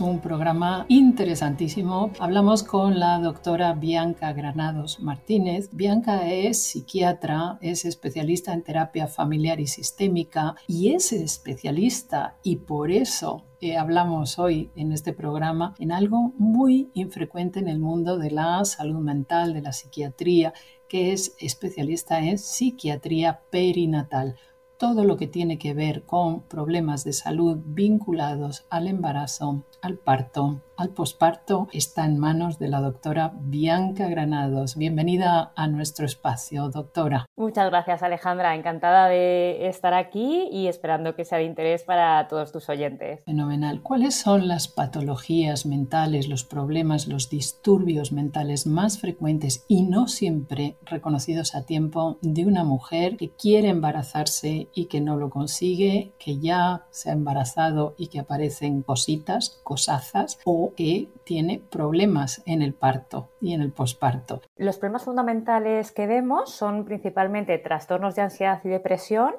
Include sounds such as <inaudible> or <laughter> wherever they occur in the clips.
Un programa interesantísimo. Hablamos con la doctora Bianca Granados Martínez. Bianca es psiquiatra, es especialista en terapia familiar y sistémica y es especialista y por eso eh, hablamos hoy en este programa en algo muy infrecuente en el mundo de la salud mental, de la psiquiatría, que es especialista en psiquiatría perinatal todo lo que tiene que ver con problemas de salud vinculados al embarazo, al parto, al posparto está en manos de la doctora Bianca Granados. Bienvenida a nuestro espacio, doctora. Muchas gracias, Alejandra. Encantada de estar aquí y esperando que sea de interés para todos tus oyentes. Fenomenal. ¿Cuáles son las patologías mentales, los problemas, los disturbios mentales más frecuentes y no siempre reconocidos a tiempo de una mujer que quiere embarazarse y que no lo consigue, que ya se ha embarazado y que aparecen cositas, cosazas o que tiene problemas en el parto y en el posparto. Los problemas fundamentales que vemos son principalmente trastornos de ansiedad y depresión,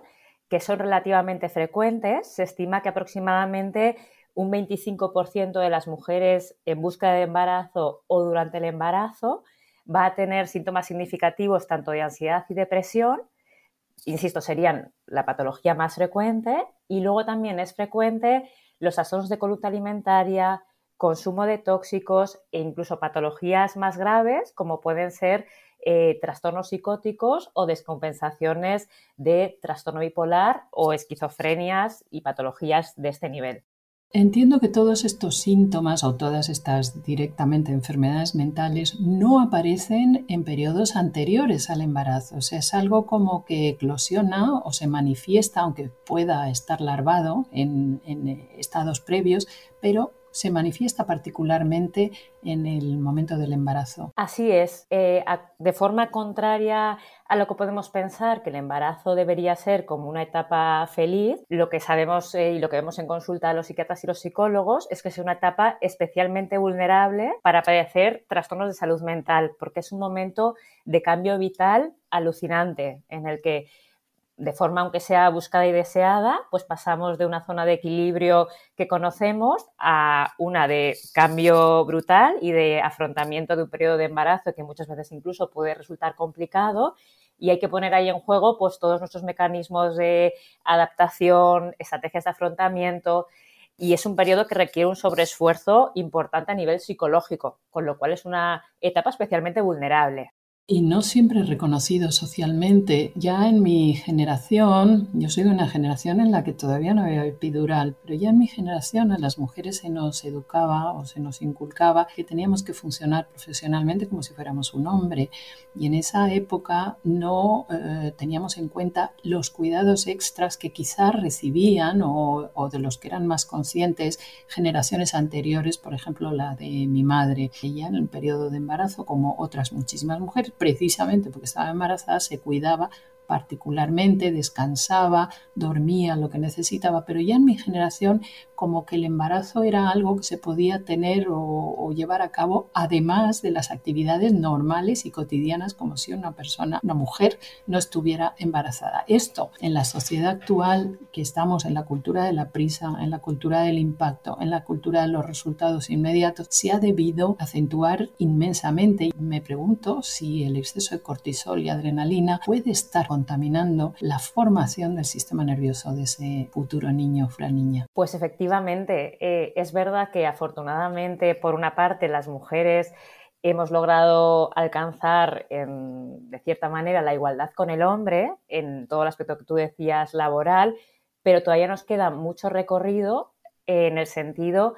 que son relativamente frecuentes. Se estima que aproximadamente un 25% de las mujeres en busca de embarazo o durante el embarazo va a tener síntomas significativos tanto de ansiedad y depresión. Insisto, serían la patología más frecuente y luego también es frecuente los trastornos de conducta alimentaria, consumo de tóxicos e incluso patologías más graves como pueden ser eh, trastornos psicóticos o descompensaciones de trastorno bipolar o esquizofrenias y patologías de este nivel. Entiendo que todos estos síntomas o todas estas directamente enfermedades mentales no aparecen en periodos anteriores al embarazo. O sea, es algo como que eclosiona o se manifiesta, aunque pueda estar larvado en, en estados previos, pero se manifiesta particularmente en el momento del embarazo. Así es, eh, de forma contraria a lo que podemos pensar que el embarazo debería ser como una etapa feliz, lo que sabemos eh, y lo que vemos en consulta de los psiquiatras y los psicólogos es que es una etapa especialmente vulnerable para padecer trastornos de salud mental, porque es un momento de cambio vital alucinante en el que de forma aunque sea buscada y deseada, pues pasamos de una zona de equilibrio que conocemos a una de cambio brutal y de afrontamiento de un periodo de embarazo que muchas veces incluso puede resultar complicado. Y hay que poner ahí en juego pues todos nuestros mecanismos de adaptación, estrategias de afrontamiento y es un periodo que requiere un sobreesfuerzo importante a nivel psicológico, con lo cual es una etapa especialmente vulnerable y no siempre reconocido socialmente. Ya en mi generación, yo soy de una generación en la que todavía no había epidural, pero ya en mi generación a las mujeres se nos educaba o se nos inculcaba que teníamos que funcionar profesionalmente como si fuéramos un hombre. Y en esa época no eh, teníamos en cuenta los cuidados extras que quizás recibían o, o de los que eran más conscientes generaciones anteriores, por ejemplo la de mi madre. Ella en el periodo de embarazo, como otras muchísimas mujeres, precisamente porque estaba embarazada, se cuidaba particularmente, descansaba, dormía lo que necesitaba, pero ya en mi generación como que el embarazo era algo que se podía tener o, llevar a cabo además de las actividades normales y cotidianas como si una persona, una mujer, no estuviera embarazada. Esto en la sociedad actual que estamos en la cultura de la prisa, en la cultura del impacto, en la cultura de los resultados inmediatos, se ha debido acentuar inmensamente. Me pregunto si el exceso de cortisol y adrenalina puede estar contaminando la formación del sistema nervioso de ese futuro niño o niña. Pues efectivamente, eh, es verdad que afortunadamente, por una parte, las mujeres hemos logrado alcanzar de cierta manera la igualdad con el hombre en todo el aspecto que tú decías laboral, pero todavía nos queda mucho recorrido en el sentido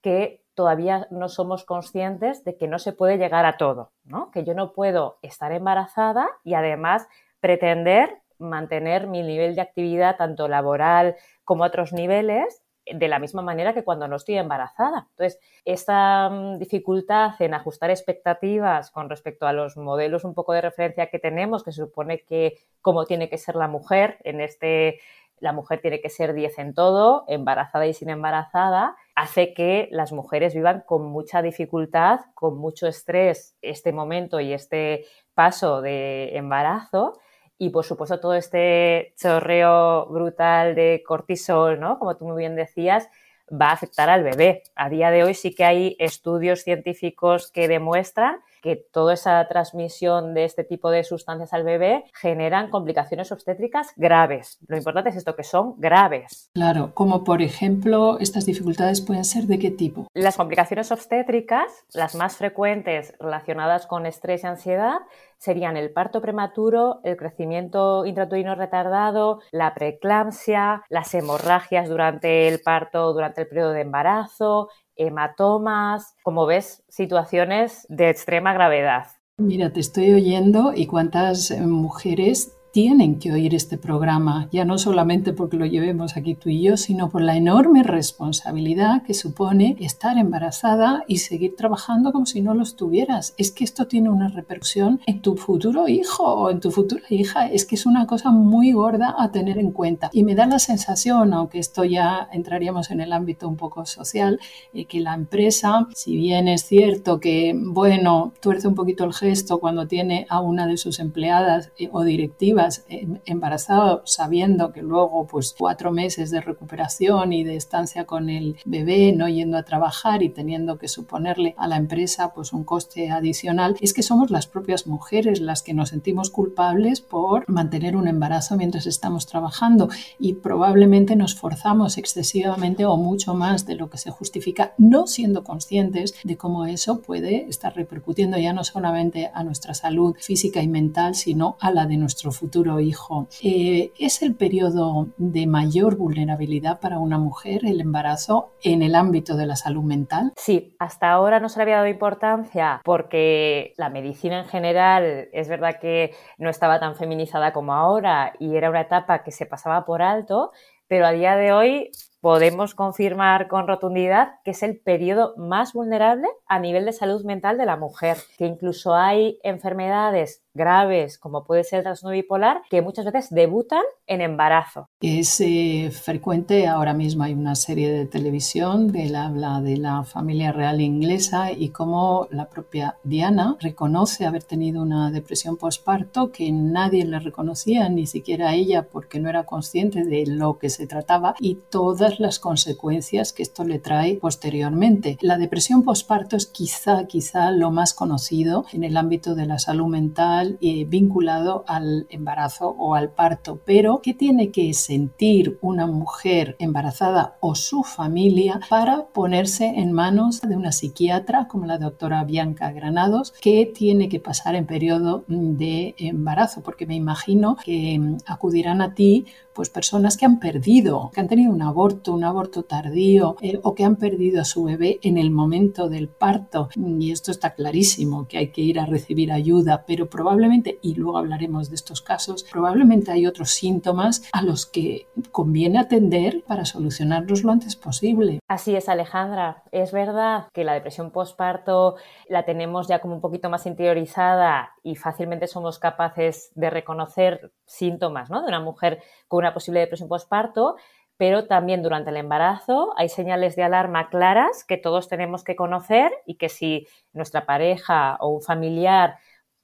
que todavía no somos conscientes de que no se puede llegar a todo, ¿no? Que yo no puedo estar embarazada y además pretender mantener mi nivel de actividad tanto laboral como otros niveles de la misma manera que cuando no estoy embarazada. Entonces, esta mm, dificultad en ajustar expectativas con respecto a los modelos un poco de referencia que tenemos, que se supone que cómo tiene que ser la mujer, en este la mujer tiene que ser 10 en todo, embarazada y sin embarazada, hace que las mujeres vivan con mucha dificultad, con mucho estrés este momento y este paso de embarazo y por supuesto todo este chorreo brutal de cortisol, ¿no? Como tú muy bien decías, va a afectar al bebé. A día de hoy sí que hay estudios científicos que demuestran que toda esa transmisión de este tipo de sustancias al bebé generan complicaciones obstétricas graves. Lo importante es esto, que son graves. Claro, como por ejemplo, estas dificultades pueden ser de qué tipo? Las complicaciones obstétricas, las más frecuentes relacionadas con estrés y ansiedad, serían el parto prematuro, el crecimiento intrauterino retardado, la preeclampsia, las hemorragias durante el parto, durante el periodo de embarazo, hematomas, como ves, situaciones de extrema gravedad. Mira, te estoy oyendo y cuántas mujeres tienen que oír este programa, ya no solamente porque lo llevemos aquí tú y yo, sino por la enorme responsabilidad que supone estar embarazada y seguir trabajando como si no lo estuvieras. Es que esto tiene una repercusión en tu futuro hijo o en tu futura hija. Es que es una cosa muy gorda a tener en cuenta. Y me da la sensación, aunque esto ya entraríamos en el ámbito un poco social, eh, que la empresa, si bien es cierto que, bueno, tuerce un poquito el gesto cuando tiene a una de sus empleadas eh, o directivas, Em, embarazado sabiendo que luego pues cuatro meses de recuperación y de estancia con el bebé, no yendo a trabajar y teniendo que suponerle a la empresa pues un coste adicional, es que somos las propias mujeres las que nos sentimos culpables por mantener un embarazo mientras estamos trabajando y probablemente nos forzamos excesivamente o mucho más de lo que se justifica, no siendo conscientes de cómo eso puede estar repercutiendo ya no solamente a nuestra salud física y mental, sino a la de nuestro futuro hijo. Eh, ¿Es el periodo de mayor vulnerabilidad para una mujer el embarazo en el ámbito de la salud mental? Sí, hasta ahora no se le había dado importancia porque la medicina en general es verdad que no estaba tan feminizada como ahora y era una etapa que se pasaba por alto, pero a día de hoy podemos confirmar con rotundidad que es el periodo más vulnerable a nivel de salud mental de la mujer, que incluso hay enfermedades graves, como puede ser el trastorno bipolar, que muchas veces debutan en embarazo. Es eh, frecuente, ahora mismo hay una serie de televisión del habla de la familia real inglesa y cómo la propia Diana reconoce haber tenido una depresión postparto que nadie le reconocía, ni siquiera ella, porque no era consciente de lo que se trataba y todas las consecuencias que esto le trae posteriormente. La depresión postparto es quizá, quizá lo más conocido en el ámbito de la salud mental eh, vinculado al embarazo o al parto. Pero, ¿qué tiene que sentir una mujer embarazada o su familia para ponerse en manos de una psiquiatra como la doctora Bianca Granados, que tiene que pasar en periodo de embarazo? Porque me imagino que mm, acudirán a ti pues personas que han perdido, que han tenido un aborto, un aborto tardío eh, o que han perdido a su bebé en el momento del parto. Y esto está clarísimo, que hay que ir a recibir ayuda, pero probablemente, y luego hablaremos de estos casos, probablemente hay otros síntomas a los que conviene atender para solucionarlos lo antes posible. Así es, Alejandra. Es verdad que la depresión postparto la tenemos ya como un poquito más interiorizada y fácilmente somos capaces de reconocer síntomas ¿no? de una mujer con una posible depresión postparto, pero también durante el embarazo hay señales de alarma claras que todos tenemos que conocer y que si nuestra pareja o un familiar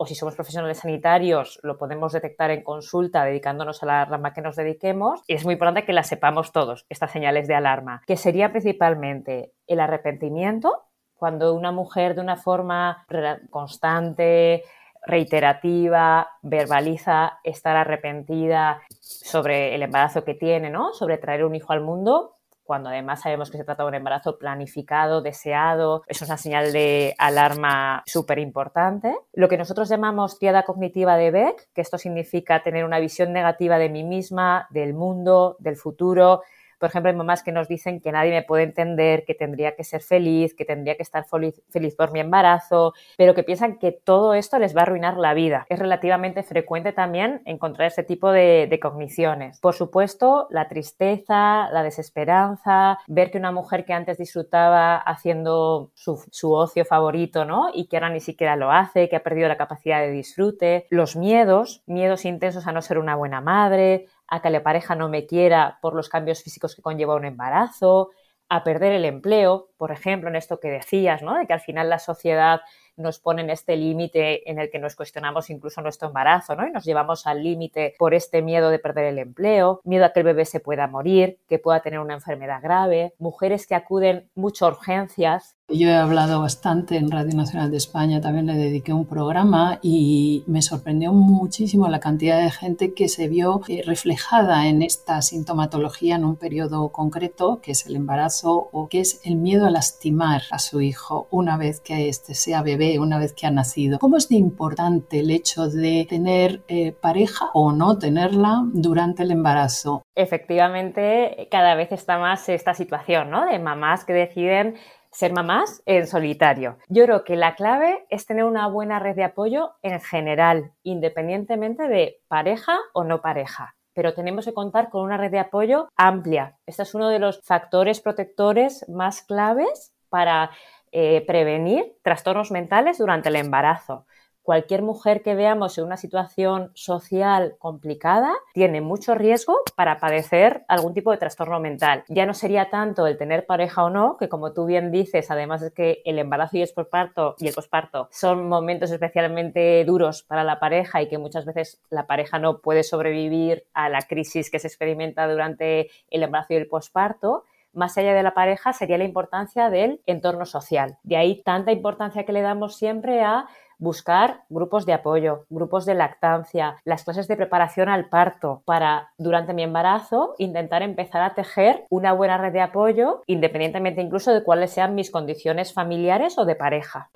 o si somos profesionales sanitarios lo podemos detectar en consulta dedicándonos a la rama que nos dediquemos, es muy importante que las sepamos todos, estas señales de alarma, que sería principalmente el arrepentimiento, cuando una mujer de una forma constante, reiterativa, verbaliza estar arrepentida sobre el embarazo que tiene, ¿no? Sobre traer un hijo al mundo, cuando además sabemos que se trata de un embarazo planificado, deseado, es una señal de alarma súper importante. Lo que nosotros llamamos triada cognitiva de Beck, que esto significa tener una visión negativa de mí misma, del mundo, del futuro, por ejemplo, hay mamás que nos dicen que nadie me puede entender, que tendría que ser feliz, que tendría que estar feliz, por mi embarazo, pero que piensan que todo esto les va a arruinar la vida. Es relativamente frecuente también encontrar este tipo de, cogniciones. Por supuesto, la tristeza, la desesperanza, ver que una mujer que antes disfrutaba haciendo su, su ocio favorito, ¿no? Y que ahora ni siquiera lo hace, que ha perdido la capacidad de disfrute, los miedos, miedos intensos a no ser una buena madre, a que la pareja no me quiera por los cambios físicos que conlleva un embarazo, a perder el empleo, por ejemplo, en esto que decías, ¿no? De que al final la sociedad nos pone en este límite en el que nos cuestionamos incluso nuestro embarazo, ¿no? Y nos llevamos al límite por este miedo de perder el empleo, miedo a que el bebé se pueda morir, que pueda tener una enfermedad grave, mujeres que acuden mucho a urgencias yo he hablado bastante en Radio Nacional de España, también le dediqué un programa y me sorprendió muchísimo la cantidad de gente que se vio eh, reflejada en esta sintomatología en un periodo concreto, que es el embarazo o que es el miedo a lastimar a su hijo una vez que este sea bebé, una vez que ha nacido. ¿Cómo es de importante el hecho de tener eh, pareja o no tenerla durante el embarazo? Efectivamente, cada vez está más esta situación, ¿no? De mamás que deciden ser mamás en solitario. Yo creo que la clave es tener una buena red de apoyo en general, independientemente de pareja o no pareja pero tenemos que contar con una red de apoyo amplia. Este es uno de los factores protectores más claves para eh, prevenir trastornos mentales durante el embarazo cualquier mujer que veamos en una situación social complicada tiene mucho riesgo para padecer algún tipo de trastorno mental. Ya no sería tanto el tener pareja o no, que como tú bien dices, además es que el embarazo y el posparto y el posparto son momentos especialmente duros para la pareja y que muchas veces la pareja no puede sobrevivir a la crisis que se experimenta durante el embarazo y el posparto más allá de la pareja sería la importancia del entorno social. De ahí tanta importancia que le damos siempre a buscar grupos de apoyo, grupos de lactancia, las clases de preparación al parto para durante mi embarazo intentar empezar a tejer una buena red de apoyo independientemente incluso de cuáles sean mis condiciones familiares o de pareja.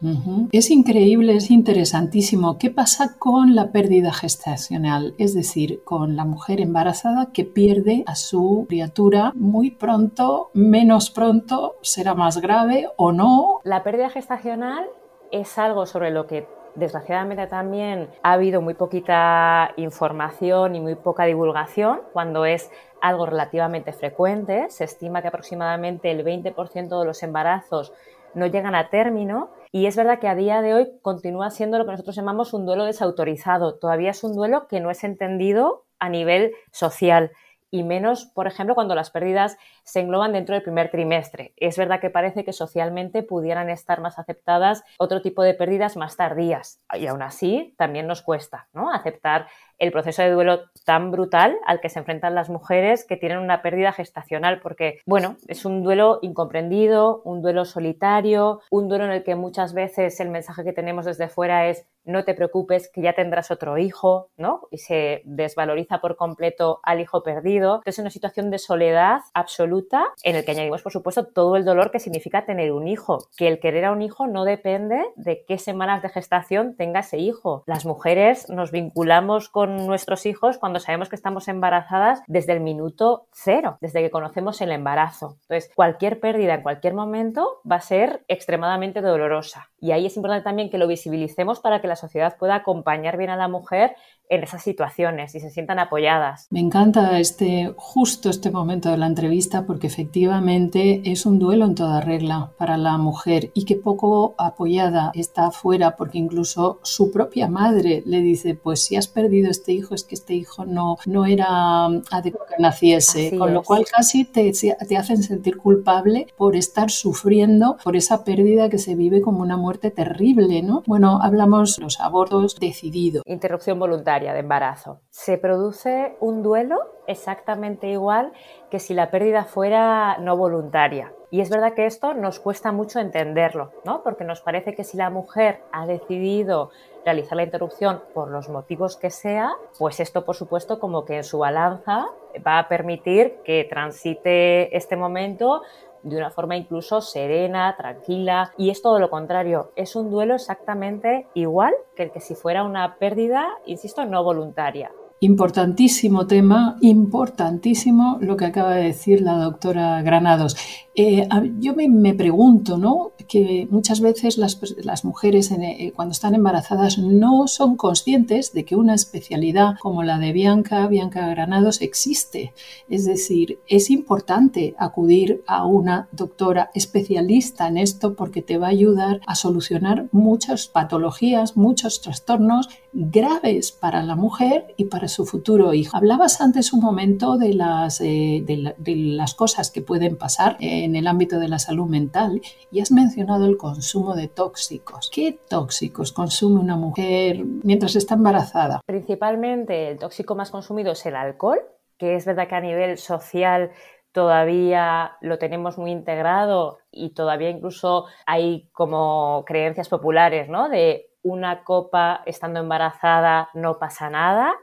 Es increíble, es interesantísimo. ¿Qué pasa con la pérdida gestacional? Es decir, con la mujer embarazada que pierde a su criatura muy pronto, menos pronto, será más grave o no. La pérdida gestacional es algo sobre lo que desgraciadamente también ha habido muy poquita información y muy poca divulgación cuando es algo relativamente frecuente. Se estima que aproximadamente el 20% de los embarazos no llegan a término y es verdad que a día de hoy continúa siendo lo que nosotros llamamos un duelo desautorizado. Todavía es un duelo que no es entendido a nivel social y menos, por ejemplo, cuando las pérdidas se engloban dentro del primer trimestre. Es verdad que parece que socialmente pudieran estar más aceptadas otro tipo de pérdidas más tardías y aún así también nos cuesta ¿no? aceptar el proceso de duelo tan brutal al que se enfrentan las mujeres que tienen una pérdida gestacional, porque, bueno, es un duelo incomprendido, un duelo solitario, un duelo en el que muchas veces el mensaje que tenemos desde fuera es no te preocupes, que ya tendrás otro hijo, ¿no? Y se desvaloriza por completo al hijo perdido. Entonces, es una situación de soledad absoluta en el que añadimos, por supuesto, todo el dolor que significa tener un hijo, que el querer a un hijo no depende de qué semanas de gestación tenga ese hijo. Las mujeres nos vinculamos con nuestros hijos cuando sabemos que estamos embarazadas desde el minuto cero, desde que conocemos el embarazo. Entonces, cualquier pérdida en cualquier momento va a ser extremadamente dolorosa. Y ahí es importante también que lo visibilicemos para que la sociedad pueda acompañar bien a la mujer en esas situaciones y se sientan apoyadas. Me encanta este justo este momento de la entrevista porque efectivamente es un duelo en toda regla para la mujer y que poco apoyada está afuera porque incluso su propia madre le dice pues si has perdido este hijo es que este hijo no, no era adecuado que naciese, con lo cual casi te, te hacen sentir culpable por estar sufriendo por esa pérdida que se vive como una muerte terrible, ¿no? Bueno, hablamos los abortos decididos. Interrupción voluntaria de embarazo. Se produce un duelo exactamente igual que si la pérdida fuera no voluntaria. Y es verdad que esto nos cuesta mucho entenderlo, ¿no? Porque nos parece que si la mujer ha decidido realizar la interrupción por los motivos que sea, pues esto por supuesto como que en su balanza va a permitir que transite este momento de una forma incluso serena, tranquila, y es todo lo contrario, es un duelo exactamente igual que el que si fuera una pérdida, insisto, no voluntaria. Importantísimo tema, importantísimo lo que acaba de decir la doctora Granados. Eh, yo me, pregunto, ¿no? Que muchas veces las, mujeres eh, cuando están embarazadas no son conscientes de que una especialidad como la de Bianca, Bianca Granados, existe. Es decir, es importante acudir a una doctora especialista en esto porque te va a ayudar a solucionar muchas patologías, muchos trastornos graves para la mujer y para su futuro hijo. Hablabas antes un momento de las, eh, de, las cosas que pueden pasar en el ámbito de la salud mental y has mencionado el consumo de tóxicos. ¿Qué tóxicos consume una mujer mientras está embarazada? Principalmente el tóxico más consumido es el alcohol, que es verdad que a nivel social todavía lo tenemos muy integrado y todavía incluso hay como creencias populares, ¿no? De una copa estando embarazada no pasa nada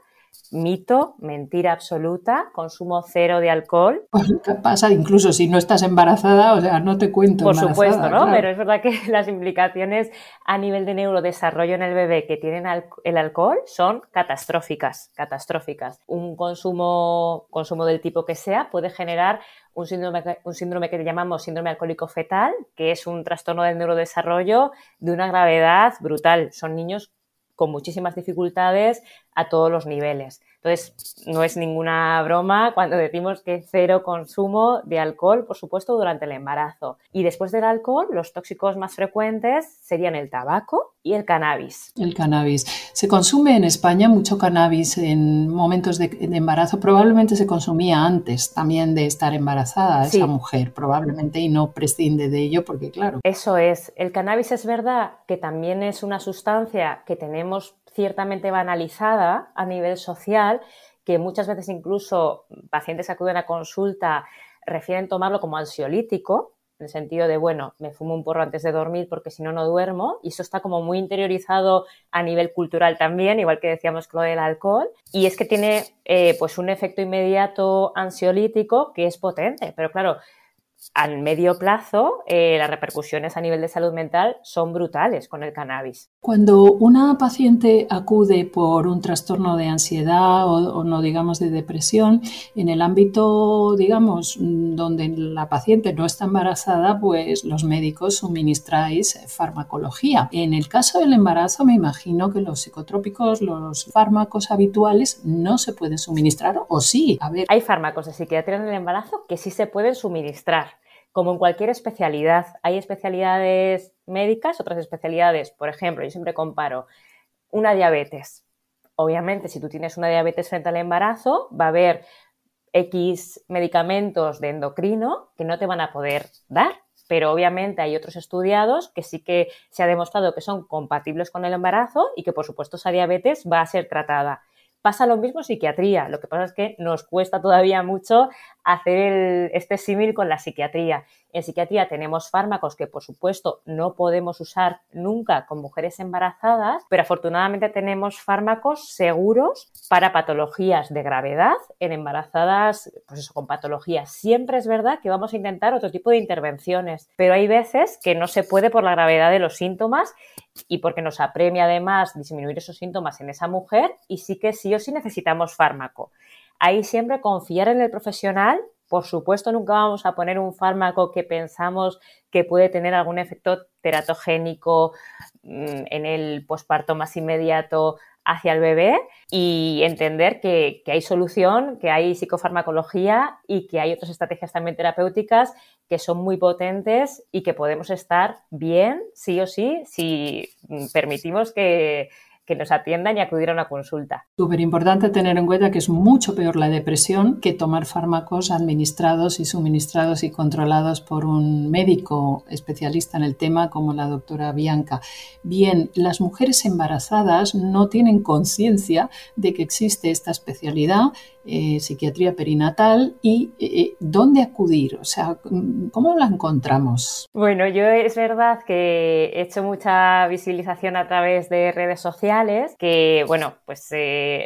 mito, mentira absoluta, consumo cero de alcohol. <laughs> ¿Qué pasa? Incluso si no estás embarazada, o sea, no te cuento. Por supuesto, ¿no? Pero es verdad que <laughs> las implicaciones a nivel de neurodesarrollo en el bebé que tienen el alcohol son catastróficas, catastróficas. Un consumo, consumo del tipo que sea puede generar un síndrome, un síndrome que llamamos síndrome alcohólico fetal, que es un trastorno del neurodesarrollo de una gravedad brutal. Son niños con muchísimas dificultades a todos los niveles. Entonces, no es ninguna broma cuando decimos que cero consumo de alcohol, por supuesto, durante el embarazo. Y después del alcohol, los tóxicos más frecuentes serían el tabaco y el cannabis. El cannabis. Se consume en España mucho cannabis en momentos de, embarazo. Probablemente se consumía antes también de estar embarazada esa mujer, probablemente, y no prescinde de ello porque, claro. Eso es. El cannabis es verdad que también es una sustancia que tenemos ciertamente banalizada a nivel social, que muchas veces incluso pacientes acuden a consulta refieren tomarlo como ansiolítico, en el sentido de, bueno, me fumo un porro antes de dormir porque si no, no duermo. Y eso está como muy interiorizado a nivel cultural también, igual que decíamos con del alcohol. Y es que tiene eh, pues un efecto inmediato ansiolítico que es potente. Pero claro, al medio plazo eh, las repercusiones a nivel de salud mental son brutales con el cannabis. Cuando una paciente acude por un trastorno de ansiedad o, no digamos de depresión, en el ámbito digamos donde la paciente no está embarazada, pues los médicos suministráis farmacología. En el caso del embarazo me imagino que los psicotrópicos, los fármacos habituales no se pueden suministrar o sí. A ver. Hay fármacos de psiquiatría en el embarazo que sí se pueden suministrar como en cualquier especialidad, hay especialidades médicas, otras especialidades, por ejemplo, yo siempre comparo una diabetes. Obviamente, si tú tienes una diabetes frente al embarazo, va a haber X medicamentos de endocrino que no te van a poder dar, pero obviamente hay otros estudiados que sí que se ha demostrado que son compatibles con el embarazo y que por supuesto esa diabetes va a ser tratada. Pasa lo mismo en psiquiatría, lo que pasa es que nos cuesta todavía mucho hacer este símil con la psiquiatría. En psiquiatría tenemos fármacos que, por supuesto, no podemos usar nunca con mujeres embarazadas, pero afortunadamente tenemos fármacos seguros para patologías de gravedad en embarazadas, pues eso, con patologías. Siempre es verdad que vamos a intentar otro tipo de intervenciones, pero hay veces que no se puede por la gravedad de los síntomas y porque nos apremia además disminuir esos síntomas en esa mujer y sí que sí o sí necesitamos fármaco. Ahí siempre confiar en el profesional. Por supuesto, nunca vamos a poner un fármaco que pensamos que puede tener algún efecto teratogénico mm, en el posparto más inmediato hacia el bebé y entender que, que, hay solución, que hay psicofarmacología y que hay otras estrategias también terapéuticas que son muy potentes y que podemos estar bien, sí o sí, si permitimos que, que nos atiendan y acudir a una consulta. Súper importante tener en cuenta que es mucho peor la depresión que tomar fármacos administrados y suministrados y controlados por un médico especialista en el tema como la doctora Bianca. Bien, las mujeres embarazadas no tienen conciencia de que existe esta especialidad eh, psiquiatría perinatal y eh, dónde acudir, o sea, ¿cómo la encontramos? Bueno, yo es verdad que he hecho mucha visibilización a través de redes sociales, que bueno, pues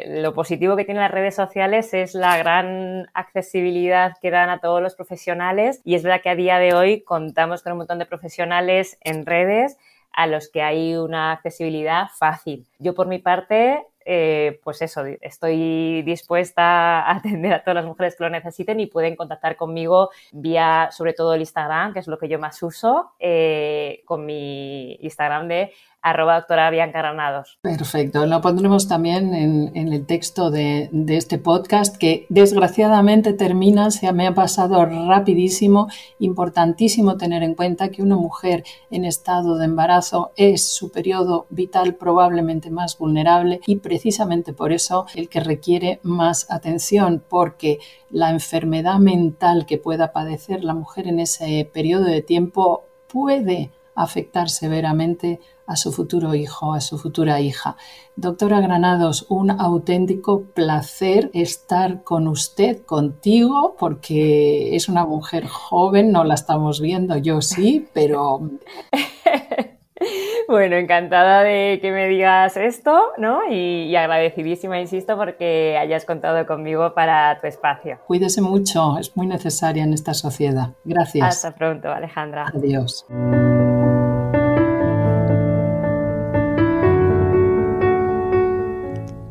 lo positivo que tienen las redes sociales es la gran accesibilidad que dan a todos los profesionales y es verdad que a día de hoy contamos con un montón de profesionales en redes a los que hay una accesibilidad fácil. Yo por mi parte eh, pues eso, estoy dispuesta a <laughs> atender a todas las mujeres que lo necesiten y pueden contactar conmigo vía, sobre todo el Instagram, que es lo que yo más uso, eh, con mi Instagram de arroba doctora Bianca. Perfecto, lo pondremos también en, el texto de, este podcast que desgraciadamente termina, se me ha pasado rapidísimo, importantísimo tener en cuenta que una mujer en estado de embarazo es su periodo vital probablemente más vulnerable y precisamente por eso el que requiere más atención porque la enfermedad mental que pueda padecer la mujer en ese periodo de tiempo puede afectar severamente a su futuro hijo, a su futura hija. Doctora Granados, un auténtico placer estar con usted, contigo, porque es una mujer joven, no la estamos viendo, yo sí, pero... <laughs> Bueno, encantada de que me digas esto, ¿no? Y, y, agradecidísima, insisto, porque hayas contado conmigo para tu espacio. Cuídese mucho, es muy necesaria en esta sociedad. Gracias. Hasta pronto, Alejandra. Adiós.